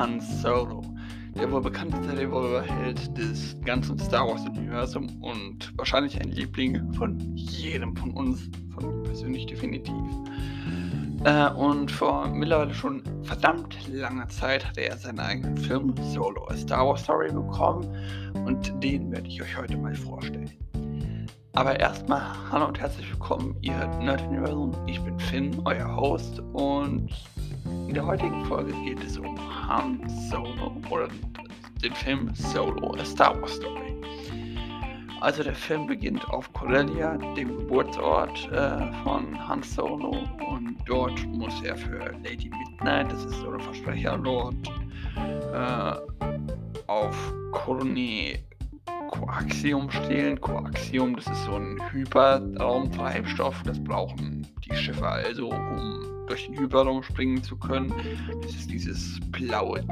Han Solo, der wohl bekannteste Revolverheld des ganzen Star Wars-Universums und wahrscheinlich ein Liebling von jedem von uns, von mir persönlich definitiv. Äh, und vor mittlerweile schon verdammt langer Zeit hatte er seinen eigenen Film Solo, A Star Wars Story bekommen und den werde ich euch heute mal vorstellen. Aber erstmal hallo und herzlich willkommen, ihr Nerd Universum. Ich bin Finn, euer Host und in der heutigen Folge geht es um Han Solo oder den Film Solo, A Star Wars Story. Also der Film beginnt auf Corellia, dem Geburtsort äh, von Han Solo und dort muss er für Lady Midnight, das ist so ein Versprecherlord, äh, auf Colony Coaxium stehlen. Coaxium, das ist so ein Hyperraumtreibstoff, das brauchen die Schiffe also, um durch den Hyperraum springen zu können. Das ist dieses blaue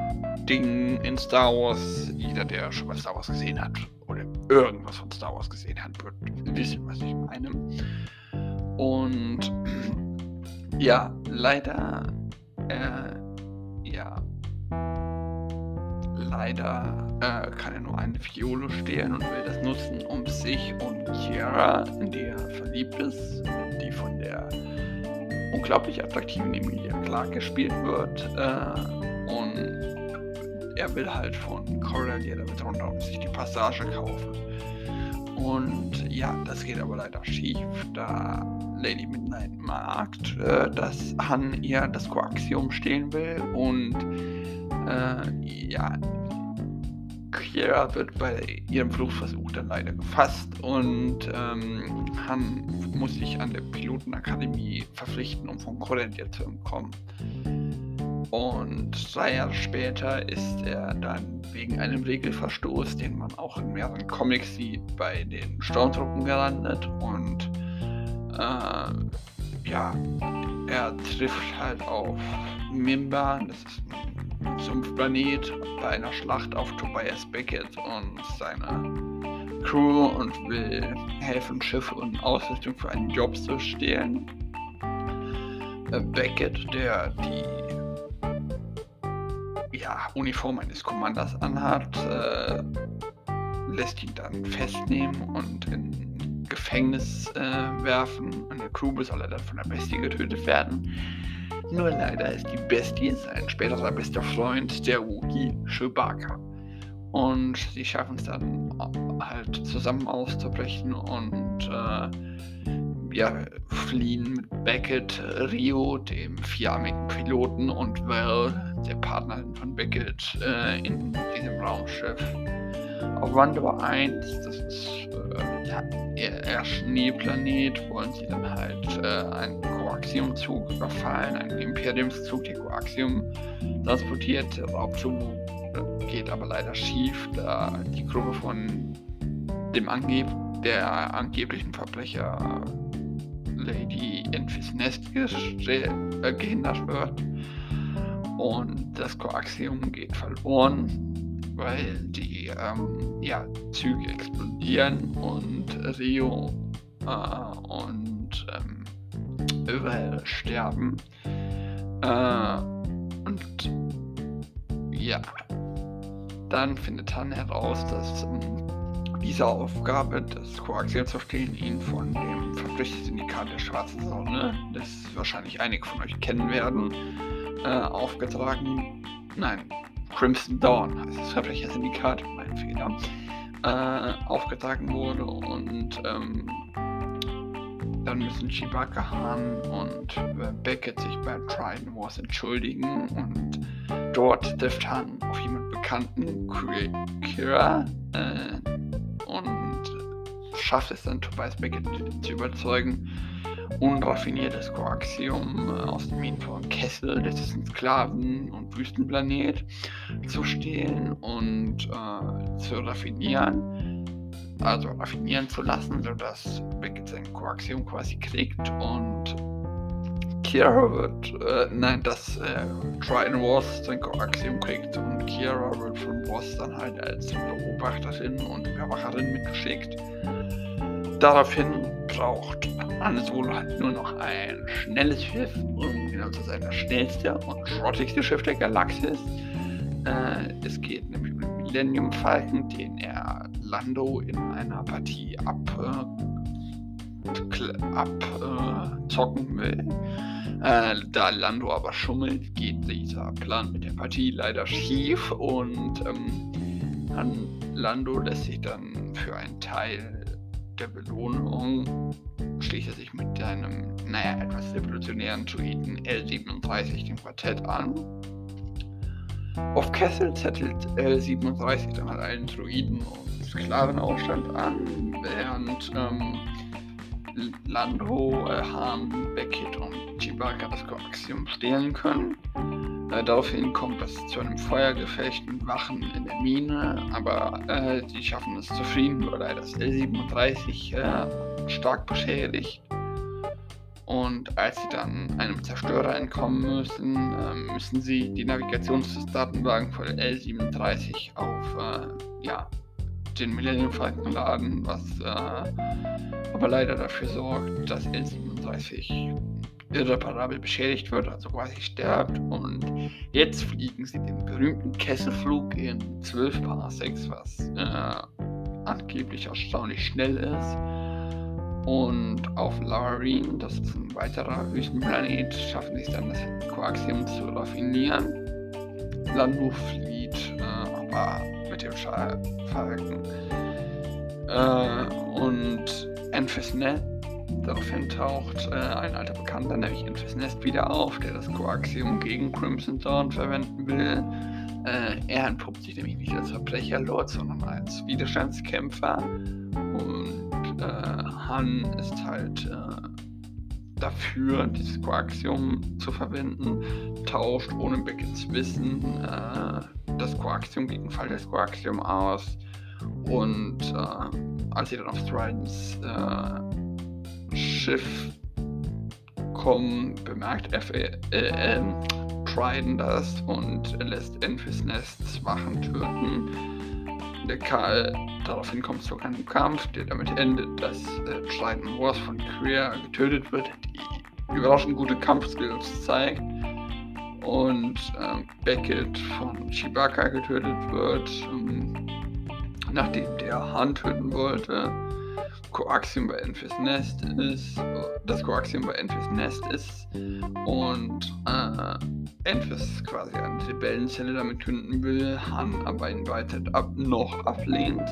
Ding in Star Wars. Jeder, der schon mal Star Wars gesehen hat oder irgendwas von Star Wars gesehen hat, wird wissen, was ich meine. Und ja, leider, äh, ja, leider äh, kann er nur eine Fiole stehlen und will das nutzen, um sich und Chiara, in die er verliebt ist, die von der unglaublich attraktiven Emilia Clarke gespielt wird, äh, und er will halt von Cordelia damit runter und sich die Passage kaufen. Und ja, das geht aber leider schief, da Lady Midnight merkt, äh, dass Han ihr das Koaxium stehlen will und äh, ja, Kira wird bei ihrem Fluchtversuch dann leider gefasst und ähm, Han muss sich an der Pilotenakademie verpflichten, um von Cordelia zu entkommen. Und drei Jahre später ist er dann wegen einem Regelverstoß, den man auch in mehreren Comics sieht, bei den Sturmtruppen gelandet. Und äh, ja, er trifft halt auf Mimba, das ist ein Sumpfplanet, bei einer Schlacht auf Tobias Beckett und seine Crew und will helfen, Schiffe und Ausrüstung für einen Job zu stehlen. Äh, Beckett, der die ja, Uniform eines Commanders anhat, äh, lässt ihn dann festnehmen und in Gefängnis äh, werfen. Der Crew soll er dann von der Bestie getötet werden. Nur leider ist die Bestie sein späterer bester Freund, der Wookie Chewbacca. Und sie schaffen es dann halt zusammen auszubrechen und äh, ja, fliehen mit Beckett, Rio, dem vierarmigen Piloten, und Val, der Partnerin von Beckett, äh, in diesem Raumschiff. Auf Wanderer 1, das ist äh, ja, eher Schneeplanet, wollen sie dann halt äh, einen Koaxiumzug überfallen, einen Imperiumszug, der Koaxium transportiert. Der Raubzug geht aber leider schief, da die Gruppe von dem Angeb der angeblichen Verbrecher Lady Enfys Nest äh, gehindert wird. Und das Koaxium geht verloren, weil die ähm, ja, Züge explodieren und Rio äh, und ähm, überall sterben. Äh, und ja, dann findet Han heraus, dass ähm, diese Aufgabe, das Koaxial zu stehen, ihn von dem Verbrechersyndikat der Schwarzen Sonne, das wahrscheinlich einige von euch kennen werden, äh, aufgetragen. Nein, Crimson Dawn. Heißt das Verbrechersyndikat, mein Fehler, äh, aufgetragen wurde und ähm, dann müssen Chewbacca Han und äh, Beckett sich bei Trident Wars entschuldigen und dort trifft Han auf jemanden Bekannten, Kira, äh, und schafft es dann Tobias Beckett zu überzeugen, unraffiniertes Koaxium äh, aus dem Minen Kessel, das ist ein Sklaven- und Wüstenplanet, zu stehlen und äh, zu raffinieren, also raffinieren zu lassen, sodass Beckett sein Koaxium quasi kriegt und Kira wird, äh, nein, dass äh, Trident Wars sein Koaxium kriegt und Kira wird von Boss dann halt als Beobachterin und Überwacherin mitgeschickt. Daraufhin braucht Han Solo halt nur noch ein schnelles Schiff, um genau zu sein, das schnellste und schrottigste Schiff der Galaxis, Äh, es geht nämlich um den Millennium Falcon, den er Lando in einer Partie ab, äh, abzocken äh, will. Äh, da Lando aber schummelt, geht dieser Plan mit der Partie leider schief und ähm, Lando lässt sich dann für einen Teil der Belohnung schließt er sich mit seinem, naja, etwas revolutionären Druiden L37 dem Quartett an. Auf Kessel zettelt L37 dann halt allen Druiden und Sklavenaufstand an, während ähm, Lando, äh, Han, Beckett und Chewbacca das Koaxium stehlen können. Äh, daraufhin kommt es zu einem Feuergefecht mit Wachen in der Mine, aber äh, sie schaffen es zufrieden, weil er das L37 äh, stark beschädigt. Und als sie dann einem Zerstörer entkommen müssen, äh, müssen sie die Navigationsdatenwagen von L37 auf äh, ja, den Millennium Falcon laden, was äh, aber leider dafür sorgt, dass L37 irreparabel beschädigt wird, also quasi stirbt. Und jetzt fliegen sie den berühmten Kesselflug in 12 Parsecs, was äh, angeblich erstaunlich schnell ist. Und auf Laureen, das ist ein weiterer Wüstenplanet, schaffen sie es dann, das Koaxium zu raffinieren. Lando flieht, äh, aber mit dem Falken. Äh, und Enfys Net Daraufhin taucht äh, ein alter Bekannter, nämlich Infis Nest, wieder auf, der das Koaxium gegen Crimson Dawn verwenden will. Äh, er entpuppt sich nämlich nicht als Verbrecherlord, sondern als Widerstandskämpfer. Und äh, Han ist halt äh, dafür, dieses Koaxium zu verwenden, tauscht ohne Beckets Wissen äh, das Koaxium gegen Fall des Koaxium aus. Und äh, als sie dann auf Stridens Schiff kommen, bemerkt F äh, äh, Trident das und lässt Enfys Wachen töten. Der Karl daraufhin kommt zu einem Kampf, der damit endet, dass äh, Trident Wars von Queer getötet wird, die überraschend gute Kampfskills zeigt. Und ähm, Beckett von Chewbacca getötet wird, ähm, nachdem der Han töten wollte. Koaxium bei Enfys Nest ist, das Koaxium bei Enfys Nest ist und äh, Enfys quasi eine Rebellenzelle damit künden will, Han aber ihn weiter ab, noch ablehnt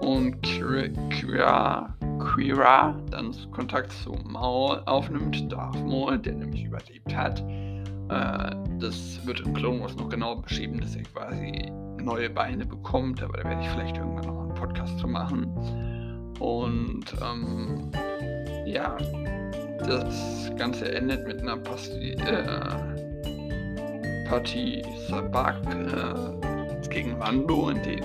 und Kira, Kira dann Kontakt zu Maul aufnimmt, Darth Maul, der nämlich überlebt hat. Äh, das wird im Clone Wars noch genau beschrieben, dass er quasi neue Beine bekommt, aber da werde ich vielleicht irgendwann noch einen Podcast zu machen. Und ähm, ja, das Ganze endet mit einer Pasti äh, Partie Sabak äh, gegen Lando, in dem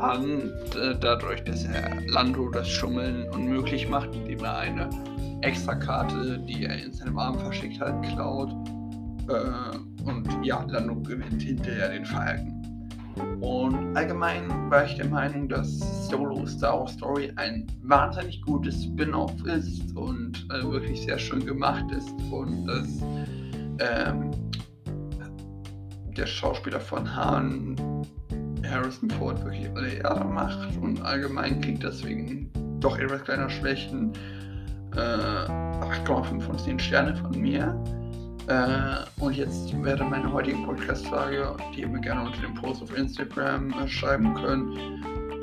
Han äh, dadurch, dass er Lando das Schummeln unmöglich macht, indem er eine Extrakarte, die er in seinem Arm verschickt hat, klaut. Äh, und ja, Lando gewinnt hinterher den Falken. Und allgemein war ich der Meinung, dass Solo Star Wars Story ein wahnsinnig gutes Spin-off ist und äh, wirklich sehr schön gemacht ist und dass ähm, der Schauspieler von Han Harrison Ford wirklich alle Ehre macht und allgemein kriegt deswegen doch etwas kleiner Schwächen äh, 8,5 von 10 Sterne von mir. Äh, und jetzt wäre meine heutige Podcast-Frage, die ihr mir gerne unter dem Post auf Instagram äh, schreiben könnt.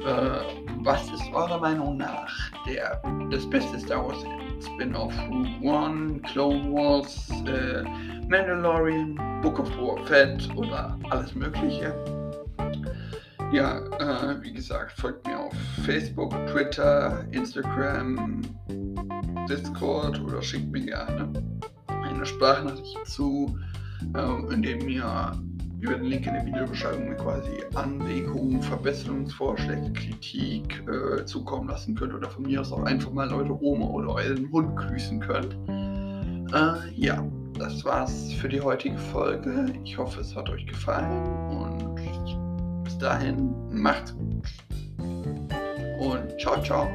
Äh, was ist eurer Meinung nach der, das beste Star Wars Spin-off? Rogue One, Clone Wars, äh, Mandalorian, Book of War Fett oder alles Mögliche? Ja, äh, wie gesagt, folgt mir auf Facebook, Twitter, Instagram, Discord oder schickt mir gerne eine Sprachnachricht zu, äh, in ihr über den Link in der Videobeschreibung quasi Anregungen, Verbesserungsvorschläge, Kritik äh, zukommen lassen könnt oder von mir aus auch einfach mal eure Oma oder euren Hund grüßen könnt. Äh, ja, das war's für die heutige Folge. Ich hoffe, es hat euch gefallen und bis dahin macht's gut. Und ciao, ciao.